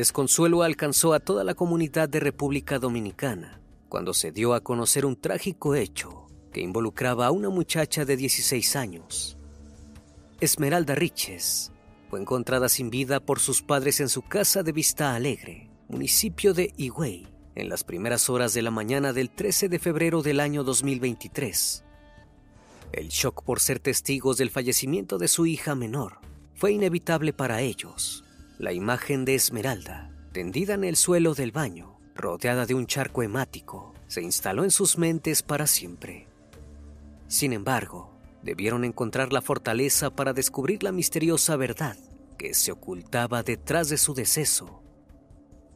Desconsuelo alcanzó a toda la comunidad de República Dominicana cuando se dio a conocer un trágico hecho que involucraba a una muchacha de 16 años. Esmeralda Riches fue encontrada sin vida por sus padres en su casa de Vista Alegre, municipio de Higüey, en las primeras horas de la mañana del 13 de febrero del año 2023. El shock por ser testigos del fallecimiento de su hija menor fue inevitable para ellos. La imagen de Esmeralda, tendida en el suelo del baño, rodeada de un charco hemático, se instaló en sus mentes para siempre. Sin embargo, debieron encontrar la fortaleza para descubrir la misteriosa verdad que se ocultaba detrás de su deceso.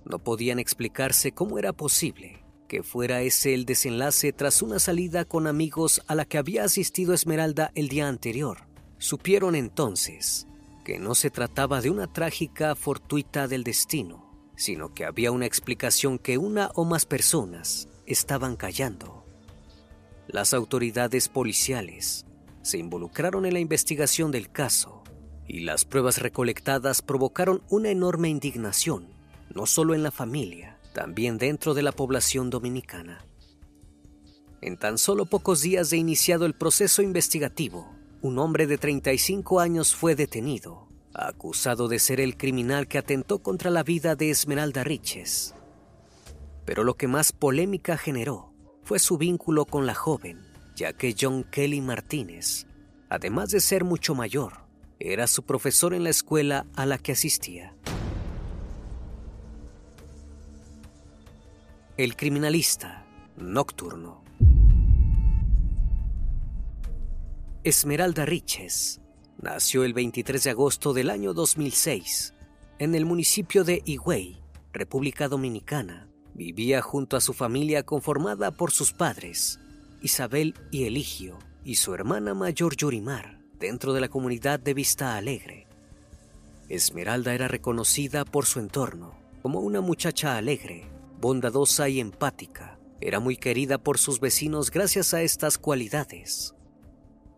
No podían explicarse cómo era posible que fuera ese el desenlace tras una salida con amigos a la que había asistido Esmeralda el día anterior. Supieron entonces que no se trataba de una trágica fortuita del destino, sino que había una explicación que una o más personas estaban callando. Las autoridades policiales se involucraron en la investigación del caso y las pruebas recolectadas provocaron una enorme indignación, no solo en la familia, también dentro de la población dominicana. En tan solo pocos días de iniciado el proceso investigativo, un hombre de 35 años fue detenido, acusado de ser el criminal que atentó contra la vida de Esmeralda Riches. Pero lo que más polémica generó fue su vínculo con la joven, ya que John Kelly Martínez, además de ser mucho mayor, era su profesor en la escuela a la que asistía. El criminalista nocturno. Esmeralda Riches nació el 23 de agosto del año 2006 en el municipio de Higüey, República Dominicana. Vivía junto a su familia conformada por sus padres, Isabel y Eligio, y su hermana mayor Yorimar, dentro de la comunidad de Vista Alegre. Esmeralda era reconocida por su entorno como una muchacha alegre, bondadosa y empática. Era muy querida por sus vecinos gracias a estas cualidades.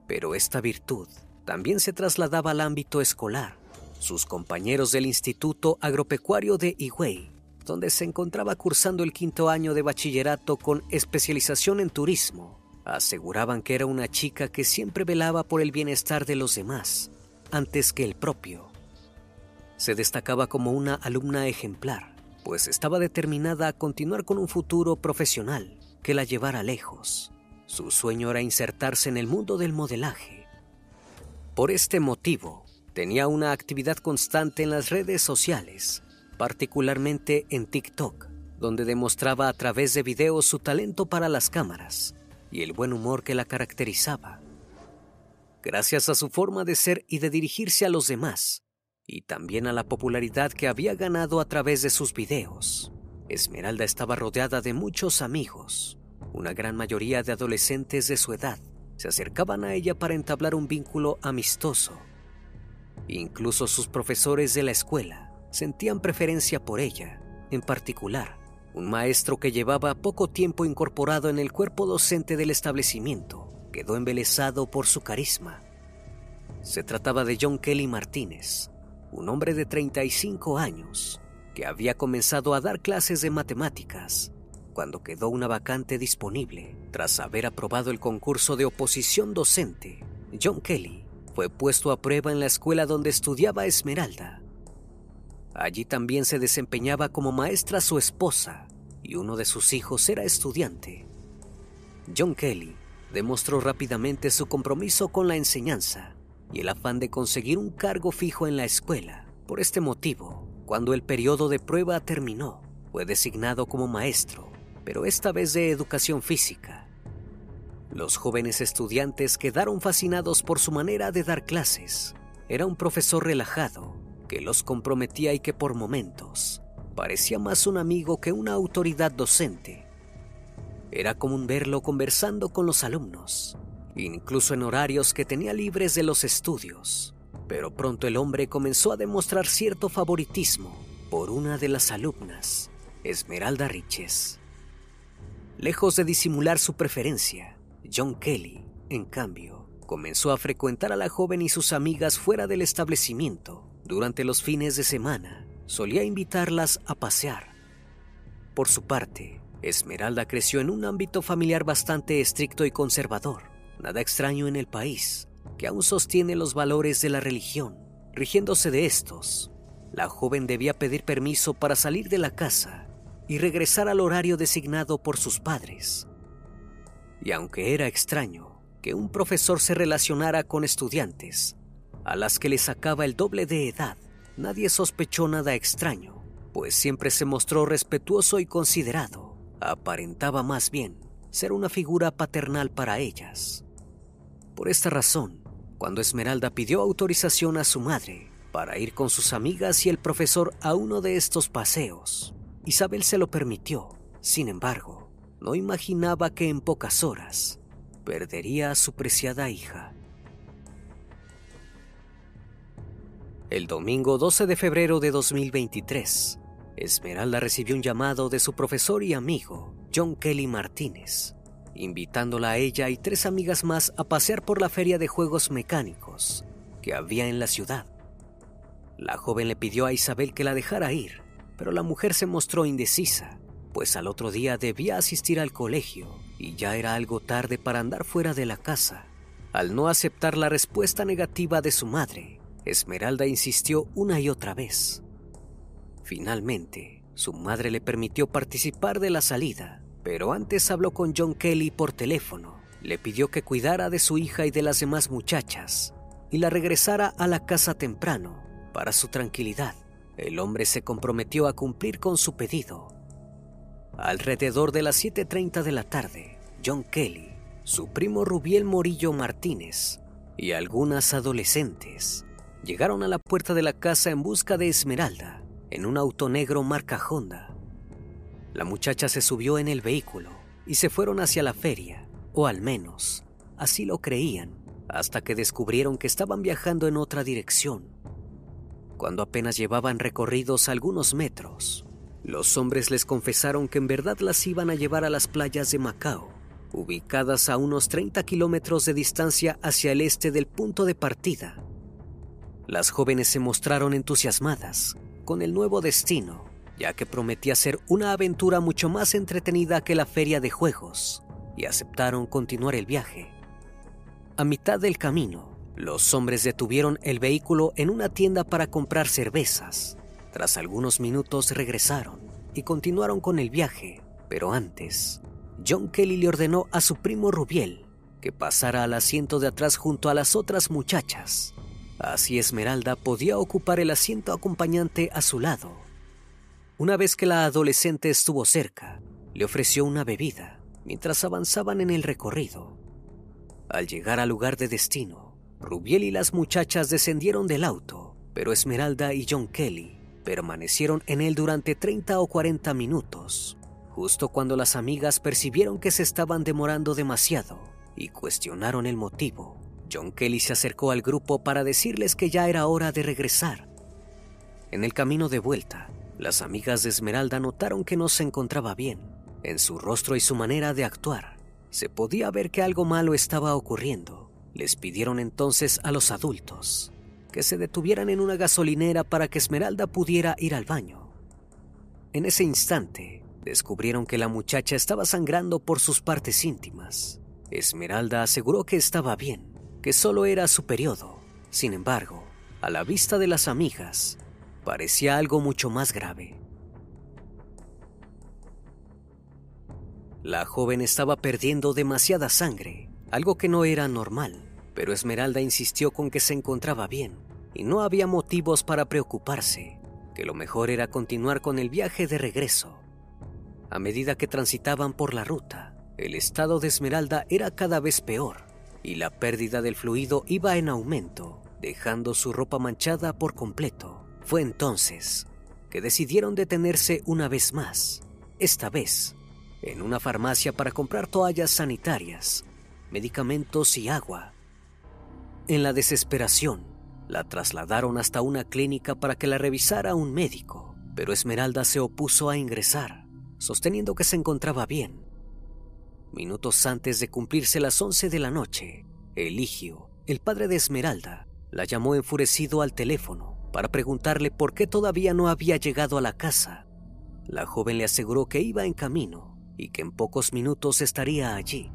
Pero esta virtud también se trasladaba al ámbito escolar. Sus compañeros del Instituto Agropecuario de Higüey, donde se encontraba cursando el quinto año de bachillerato con especialización en turismo, aseguraban que era una chica que siempre velaba por el bienestar de los demás antes que el propio. Se destacaba como una alumna ejemplar, pues estaba determinada a continuar con un futuro profesional que la llevara lejos. Su sueño era insertarse en el mundo del modelaje. Por este motivo, tenía una actividad constante en las redes sociales, particularmente en TikTok, donde demostraba a través de videos su talento para las cámaras y el buen humor que la caracterizaba. Gracias a su forma de ser y de dirigirse a los demás, y también a la popularidad que había ganado a través de sus videos, Esmeralda estaba rodeada de muchos amigos. Una gran mayoría de adolescentes de su edad se acercaban a ella para entablar un vínculo amistoso. Incluso sus profesores de la escuela sentían preferencia por ella, en particular un maestro que llevaba poco tiempo incorporado en el cuerpo docente del establecimiento quedó embelesado por su carisma. Se trataba de John Kelly Martínez, un hombre de 35 años que había comenzado a dar clases de matemáticas cuando quedó una vacante disponible. Tras haber aprobado el concurso de oposición docente, John Kelly fue puesto a prueba en la escuela donde estudiaba Esmeralda Allí también se desempeñaba como maestra su esposa y uno de sus hijos era estudiante. John Kelly demostró rápidamente su compromiso con la enseñanza y el afán de conseguir un cargo fijo en la escuela. Por este motivo, cuando el periodo de prueba terminó, fue designado como maestro, pero esta vez de educación física. Los jóvenes estudiantes quedaron fascinados por su manera de dar clases. Era un profesor relajado que los comprometía y que por momentos parecía más un amigo que una autoridad docente. Era común verlo conversando con los alumnos, incluso en horarios que tenía libres de los estudios. Pero pronto el hombre comenzó a demostrar cierto favoritismo por una de las alumnas, Esmeralda Riches. Lejos de disimular su preferencia, John Kelly, en cambio, comenzó a frecuentar a la joven y sus amigas fuera del establecimiento durante los fines de semana, solía invitarlas a pasear. Por su parte, Esmeralda creció en un ámbito familiar bastante estricto y conservador, nada extraño en el país, que aún sostiene los valores de la religión. Rigiéndose de estos, la joven debía pedir permiso para salir de la casa y regresar al horario designado por sus padres. Y aunque era extraño que un profesor se relacionara con estudiantes, a las que le sacaba el doble de edad, nadie sospechó nada extraño, pues siempre se mostró respetuoso y considerado. Aparentaba más bien ser una figura paternal para ellas. Por esta razón, cuando Esmeralda pidió autorización a su madre para ir con sus amigas y el profesor a uno de estos paseos, Isabel se lo permitió. Sin embargo, no imaginaba que en pocas horas perdería a su preciada hija. El domingo 12 de febrero de 2023, Esmeralda recibió un llamado de su profesor y amigo, John Kelly Martínez, invitándola a ella y tres amigas más a pasear por la feria de juegos mecánicos que había en la ciudad. La joven le pidió a Isabel que la dejara ir, pero la mujer se mostró indecisa, pues al otro día debía asistir al colegio y ya era algo tarde para andar fuera de la casa. Al no aceptar la respuesta negativa de su madre, Esmeralda insistió una y otra vez. Finalmente, su madre le permitió participar de la salida, pero antes habló con John Kelly por teléfono. Le pidió que cuidara de su hija y de las demás muchachas y la regresara a la casa temprano para su tranquilidad. El hombre se comprometió a cumplir con su pedido. Alrededor de las 7.30 de la tarde, John Kelly, su primo Rubiel Morillo Martínez y algunas adolescentes llegaron a la puerta de la casa en busca de Esmeralda, en un auto negro marca Honda. La muchacha se subió en el vehículo y se fueron hacia la feria, o al menos, así lo creían, hasta que descubrieron que estaban viajando en otra dirección. Cuando apenas llevaban recorridos algunos metros, los hombres les confesaron que en verdad las iban a llevar a las playas de Macao, ubicadas a unos 30 kilómetros de distancia hacia el este del punto de partida las jóvenes se mostraron entusiasmadas con el nuevo destino, ya que prometía ser una aventura mucho más entretenida que la feria de juegos. y aceptaron continuar el viaje. A mitad del camino, los hombres detuvieron el vehículo en una tienda para comprar cervezas. Tras algunos minutos regresaron y continuaron con el viaje, pero antes, John Kelly le ordenó a su primo Rubiel que pasara al asiento de atrás junto a las otras muchachas. Así Esmeralda podía ocupar el asiento acompañante a su lado. Una vez que la adolescente estuvo cerca, le ofreció una bebida mientras avanzaban en el recorrido. Al llegar al lugar de destino, Rubiel y las muchachas descendieron del auto, pero Esmeralda y John Kelly permanecieron en él durante 30 o 40 minutos, justo cuando las amigas percibieron que se estaban demorando demasiado y cuestionaron el motivo. John Kelly se acercó al grupo para decirles que ya era hora de regresar. En el camino de vuelta, las amigas de Esmeralda notaron que no se encontraba bien en su rostro y su manera de actuar se podía ver que algo malo estaba ocurriendo. Les pidieron entonces a los adultos que se detuvieran en una gasolinera para que Esmeralda pudiera ir al baño. En ese instante, descubrieron que la muchacha estaba sangrando por sus partes íntimas. Esmeralda aseguró que estaba bien, que solo era su periodo. Sin embargo, a la vista de las amigas, parecía algo mucho más grave. La joven estaba perdiendo demasiada sangre, algo que no era normal, pero Esmeralda insistió con que se encontraba bien y no había motivos para preocuparse, que lo mejor era continuar con el viaje de regreso. A medida que transitaban por la ruta, el estado de Esmeralda era cada vez peor y la pérdida del fluido iba en aumento, dejando su ropa manchada por completo. Fue entonces que decidieron detenerse una vez más, esta vez en una farmacia para comprar toallas sanitarias, medicamentos y agua. En la desesperación, la trasladaron hasta una clínica para que la revisara un médico, pero Esmeralda se opuso a ingresar, sosteniendo que se encontraba bien. Minutos antes de cumplirse las 11 de la noche, Eligio, el padre de Esmeralda, la llamó enfurecido al teléfono para preguntarle por qué todavía no había llegado a la casa. La joven le aseguró que iba en camino y que en pocos minutos estaría allí.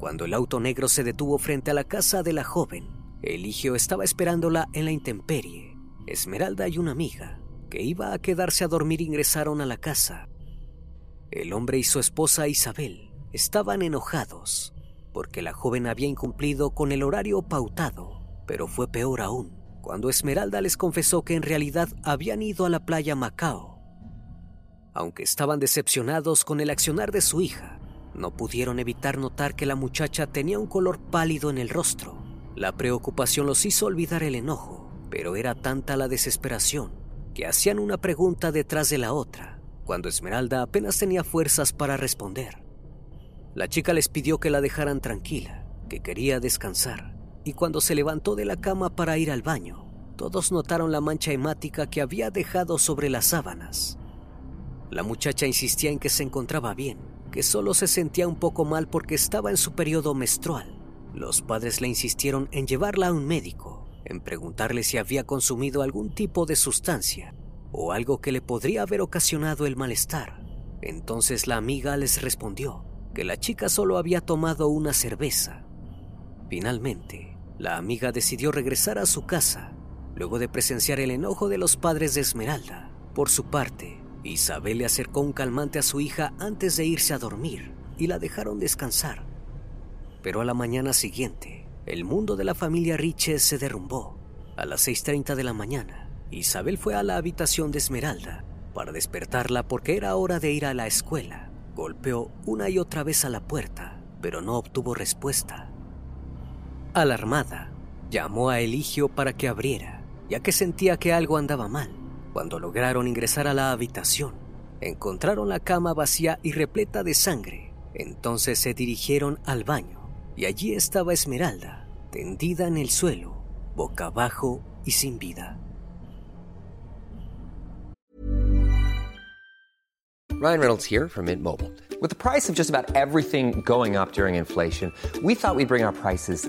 Cuando el auto negro se detuvo frente a la casa de la joven, Eligio estaba esperándola en la intemperie. Esmeralda y una amiga, que iba a quedarse a dormir, ingresaron a la casa. El hombre y su esposa Isabel estaban enojados porque la joven había incumplido con el horario pautado, pero fue peor aún cuando Esmeralda les confesó que en realidad habían ido a la playa Macao aunque estaban decepcionados con el accionar de su hija, no pudieron evitar notar que la muchacha tenía un color pálido en el rostro. La preocupación los hizo olvidar el enojo, pero era tanta la desesperación que hacían una pregunta detrás de la otra, cuando Esmeralda apenas tenía fuerzas para responder. La chica les pidió que la dejaran tranquila, que quería descansar, y cuando se levantó de la cama para ir al baño, todos notaron la mancha hemática que había dejado sobre las sábanas. La muchacha insistía en que se encontraba bien, que solo se sentía un poco mal porque estaba en su periodo menstrual. Los padres le insistieron en llevarla a un médico, en preguntarle si había consumido algún tipo de sustancia o algo que le podría haber ocasionado el malestar. Entonces la amiga les respondió que la chica solo había tomado una cerveza. Finalmente, la amiga decidió regresar a su casa, luego de presenciar el enojo de los padres de Esmeralda. Por su parte, Isabel le acercó un calmante a su hija antes de irse a dormir y la dejaron descansar. Pero a la mañana siguiente, el mundo de la familia Riches se derrumbó. A las 6.30 de la mañana, Isabel fue a la habitación de Esmeralda para despertarla porque era hora de ir a la escuela. Golpeó una y otra vez a la puerta, pero no obtuvo respuesta. Alarmada, llamó a Eligio para que abriera, ya que sentía que algo andaba mal. Cuando lograron ingresar a la habitación, encontraron la cama vacía y repleta de sangre. Entonces se dirigieron al baño y allí estaba Esmeralda, tendida en el suelo, boca abajo y sin vida. Ryan Reynolds here from Mint Mobile. With the price of just about everything going up during inflation, we thought we'd bring our prices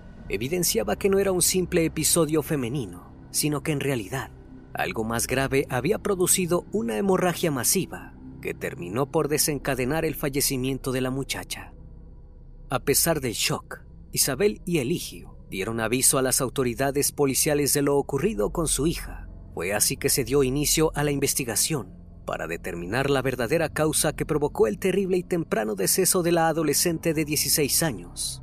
evidenciaba que no era un simple episodio femenino, sino que en realidad algo más grave había producido una hemorragia masiva que terminó por desencadenar el fallecimiento de la muchacha. A pesar del shock, Isabel y Eligio dieron aviso a las autoridades policiales de lo ocurrido con su hija. Fue así que se dio inicio a la investigación para determinar la verdadera causa que provocó el terrible y temprano deceso de la adolescente de 16 años.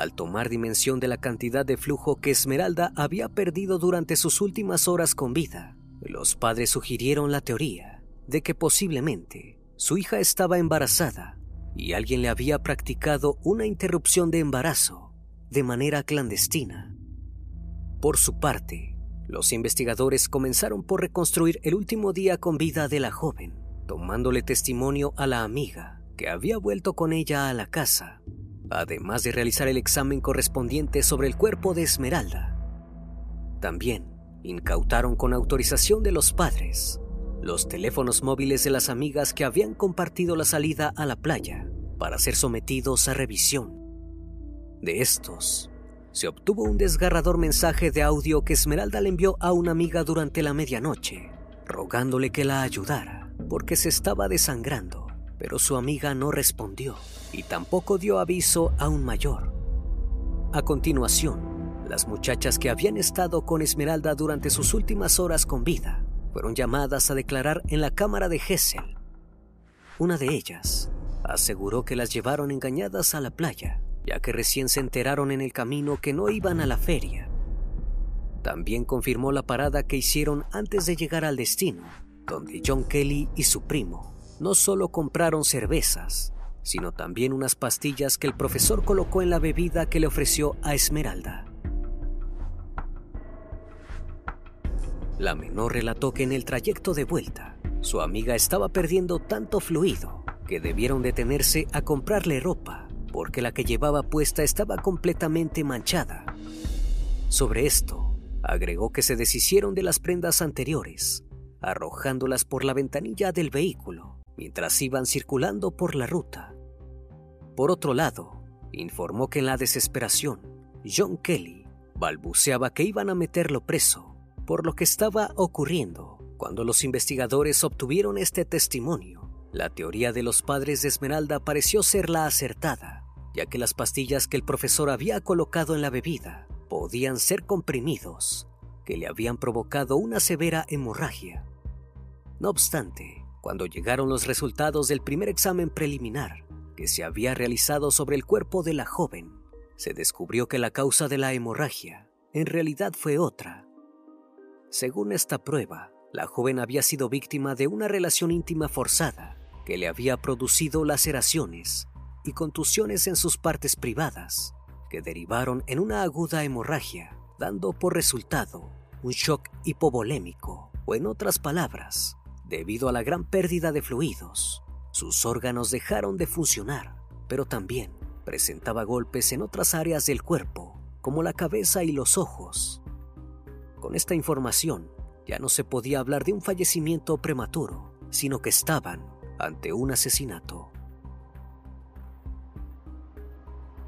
Al tomar dimensión de la cantidad de flujo que Esmeralda había perdido durante sus últimas horas con vida, los padres sugirieron la teoría de que posiblemente su hija estaba embarazada y alguien le había practicado una interrupción de embarazo de manera clandestina. Por su parte, los investigadores comenzaron por reconstruir el último día con vida de la joven, tomándole testimonio a la amiga que había vuelto con ella a la casa, además de realizar el examen correspondiente sobre el cuerpo de Esmeralda. También incautaron con autorización de los padres los teléfonos móviles de las amigas que habían compartido la salida a la playa para ser sometidos a revisión. De estos, se obtuvo un desgarrador mensaje de audio que Esmeralda le envió a una amiga durante la medianoche, rogándole que la ayudara porque se estaba desangrando, pero su amiga no respondió y tampoco dio aviso a un mayor. A continuación, las muchachas que habían estado con Esmeralda durante sus últimas horas con vida fueron llamadas a declarar en la cámara de Hessel. Una de ellas aseguró que las llevaron engañadas a la playa, ya que recién se enteraron en el camino que no iban a la feria. También confirmó la parada que hicieron antes de llegar al destino, donde John Kelly y su primo no solo compraron cervezas, sino también unas pastillas que el profesor colocó en la bebida que le ofreció a Esmeralda. La menor relató que en el trayecto de vuelta, su amiga estaba perdiendo tanto fluido que debieron detenerse a comprarle ropa porque la que llevaba puesta estaba completamente manchada. Sobre esto, agregó que se deshicieron de las prendas anteriores, arrojándolas por la ventanilla del vehículo mientras iban circulando por la ruta. Por otro lado, informó que en la desesperación, John Kelly balbuceaba que iban a meterlo preso por lo que estaba ocurriendo. Cuando los investigadores obtuvieron este testimonio, la teoría de los padres de Esmeralda pareció ser la acertada, ya que las pastillas que el profesor había colocado en la bebida podían ser comprimidos, que le habían provocado una severa hemorragia. No obstante, cuando llegaron los resultados del primer examen preliminar que se había realizado sobre el cuerpo de la joven, se descubrió que la causa de la hemorragia en realidad fue otra. Según esta prueba, la joven había sido víctima de una relación íntima forzada que le había producido laceraciones y contusiones en sus partes privadas, que derivaron en una aguda hemorragia, dando por resultado un shock hipovolémico, o en otras palabras, debido a la gran pérdida de fluidos, sus órganos dejaron de funcionar, pero también presentaba golpes en otras áreas del cuerpo, como la cabeza y los ojos. Con esta información, ya no se podía hablar de un fallecimiento prematuro, sino que estaban ante un asesinato.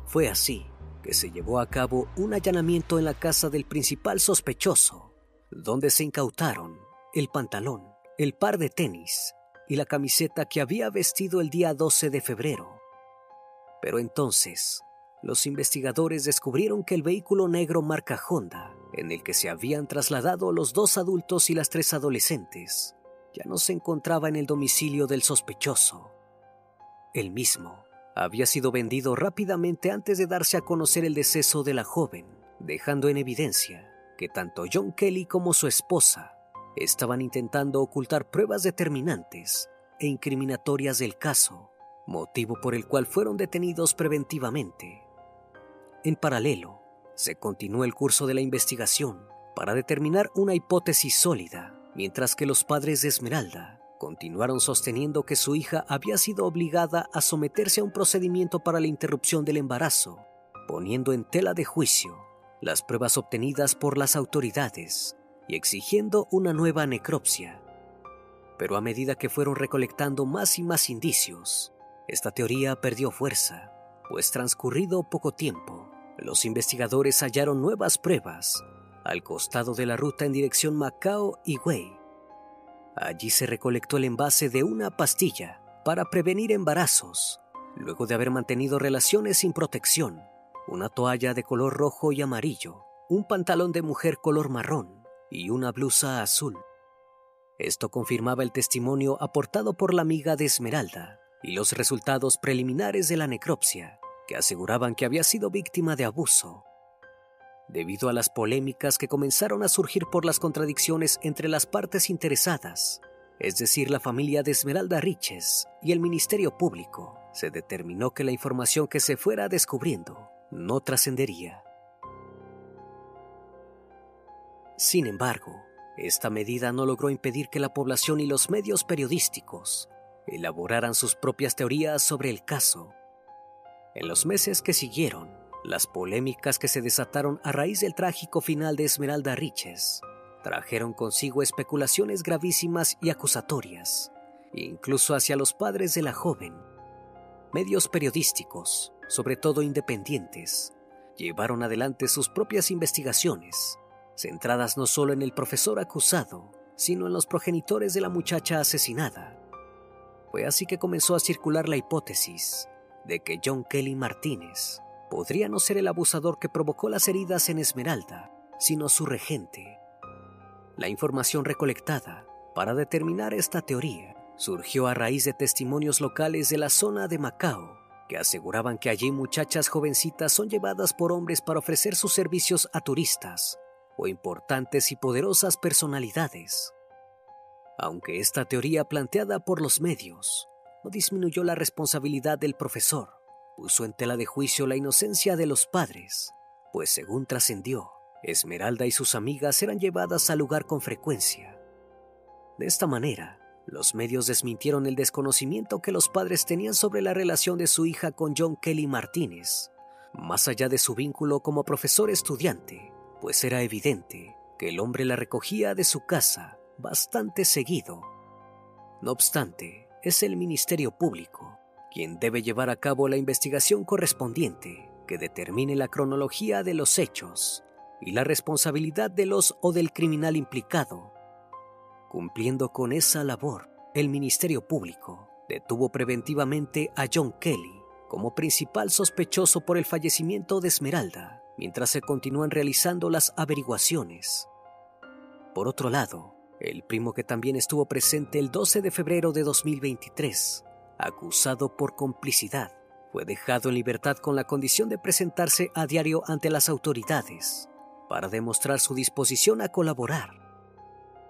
Fue así que se llevó a cabo un allanamiento en la casa del principal sospechoso, donde se incautaron el pantalón, el par de tenis y la camiseta que había vestido el día 12 de febrero. Pero entonces, los investigadores descubrieron que el vehículo negro marca Honda, en el que se habían trasladado los dos adultos y las tres adolescentes, ya no se encontraba en el domicilio del sospechoso. El mismo había sido vendido rápidamente antes de darse a conocer el deceso de la joven, dejando en evidencia que tanto John Kelly como su esposa estaban intentando ocultar pruebas determinantes e incriminatorias del caso, motivo por el cual fueron detenidos preventivamente. En paralelo, se continuó el curso de la investigación para determinar una hipótesis sólida, mientras que los padres de Esmeralda continuaron sosteniendo que su hija había sido obligada a someterse a un procedimiento para la interrupción del embarazo, poniendo en tela de juicio las pruebas obtenidas por las autoridades exigiendo una nueva necropsia. Pero a medida que fueron recolectando más y más indicios, esta teoría perdió fuerza, pues transcurrido poco tiempo, los investigadores hallaron nuevas pruebas al costado de la ruta en dirección Macao y Wei, Allí se recolectó el envase de una pastilla para prevenir embarazos, luego de haber mantenido relaciones sin protección, una toalla de color rojo y amarillo, un pantalón de mujer color marrón y una blusa azul. Esto confirmaba el testimonio aportado por la amiga de Esmeralda y los resultados preliminares de la necropsia, que aseguraban que había sido víctima de abuso debido a las polémicas que comenzaron a surgir por las contradicciones entre las partes interesadas, es decir, la familia de Esmeralda Riches y el Ministerio Público, se determinó que la información que se fuera descubriendo no trascendería. Sin embargo, esta medida no logró impedir que la población y los medios periodísticos elaboraran sus propias teorías sobre el caso. En los meses que siguieron, las polémicas que se desataron a raíz del trágico final de Esmeralda Riches trajeron consigo especulaciones gravísimas y acusatorias, incluso hacia los padres de la joven. Medios periodísticos, sobre todo independientes, llevaron adelante sus propias investigaciones, centradas no solo en el profesor acusado, sino en los progenitores de la muchacha asesinada. Fue así que comenzó a circular la hipótesis de que John Kelly Martínez podría no ser el abusador que provocó las heridas en Esmeralda, sino su regente. La información recolectada para determinar esta teoría surgió a raíz de testimonios locales de la zona de Macao, que aseguraban que allí muchachas jovencitas son llevadas por hombres para ofrecer sus servicios a turistas o importantes y poderosas personalidades. Aunque esta teoría planteada por los medios no disminuyó la responsabilidad del profesor, puso en tela de juicio la inocencia de los padres, pues según trascendió, Esmeralda y sus amigas eran llevadas al lugar con frecuencia. De esta manera, los medios desmintieron el desconocimiento que los padres tenían sobre la relación de su hija con John Kelly Martínez, más allá de su vínculo como profesor estudiante, pues era evidente que el hombre la recogía de su casa bastante seguido. No obstante, es el Ministerio Público quien debe llevar a cabo la investigación correspondiente que determine la cronología de los hechos y la responsabilidad de los o del criminal implicado. Cumpliendo con esa labor, el Ministerio Público detuvo preventivamente a John Kelly como principal sospechoso por el fallecimiento de Esmeralda, mientras se continúan realizando las averiguaciones. Por otro lado, el primo que también estuvo presente el 12 de febrero de 2023 acusado por complicidad, fue dejado en libertad con la condición de presentarse a diario ante las autoridades para demostrar su disposición a colaborar.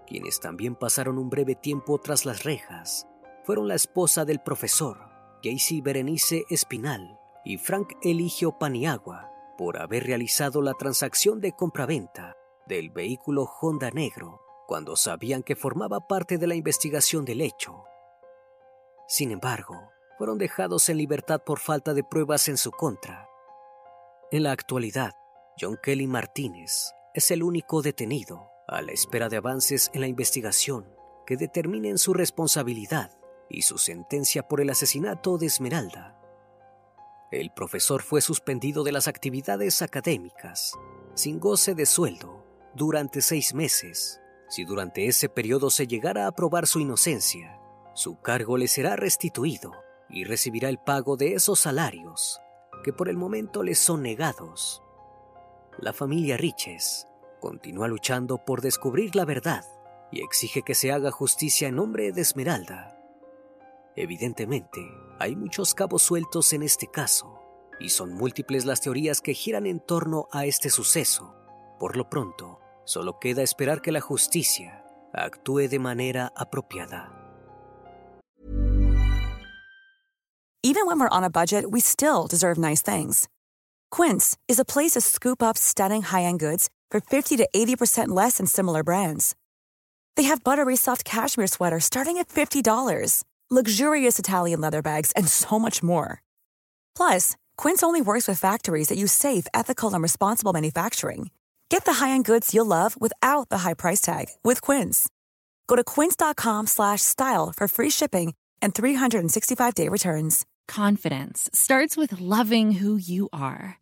Quienes también pasaron un breve tiempo tras las rejas fueron la esposa del profesor, Jaycee Berenice Espinal, y Frank Eligio Paniagua, por haber realizado la transacción de compraventa del vehículo Honda Negro cuando sabían que formaba parte de la investigación del hecho. Sin embargo, fueron dejados en libertad por falta de pruebas en su contra. En la actualidad, John Kelly Martínez es el único detenido a la espera de avances en la investigación que determinen su responsabilidad y su sentencia por el asesinato de Esmeralda. El profesor fue suspendido de las actividades académicas, sin goce de sueldo, durante seis meses. Si durante ese periodo se llegara a probar su inocencia, su cargo le será restituido y recibirá el pago de esos salarios que por el momento les son negados. La familia Riches continúa luchando por descubrir la verdad y exige que se haga justicia en nombre de Esmeralda. Evidentemente, hay muchos cabos sueltos en este caso, y son múltiples las teorías que giran en torno a este suceso. Por lo pronto, solo queda esperar que la justicia actúe de manera apropiada. Even when we're on a budget, we still deserve nice things. Quince is a place to scoop up stunning high-end goods for 50 to 80% less than similar brands. They have buttery soft cashmere sweaters starting at $50, luxurious Italian leather bags, and so much more. Plus, Quince only works with factories that use safe, ethical, and responsible manufacturing. Get the high-end goods you'll love without the high price tag with Quince. Go to quince.com/style for free shipping and 365-day returns. Confidence starts with loving who you are.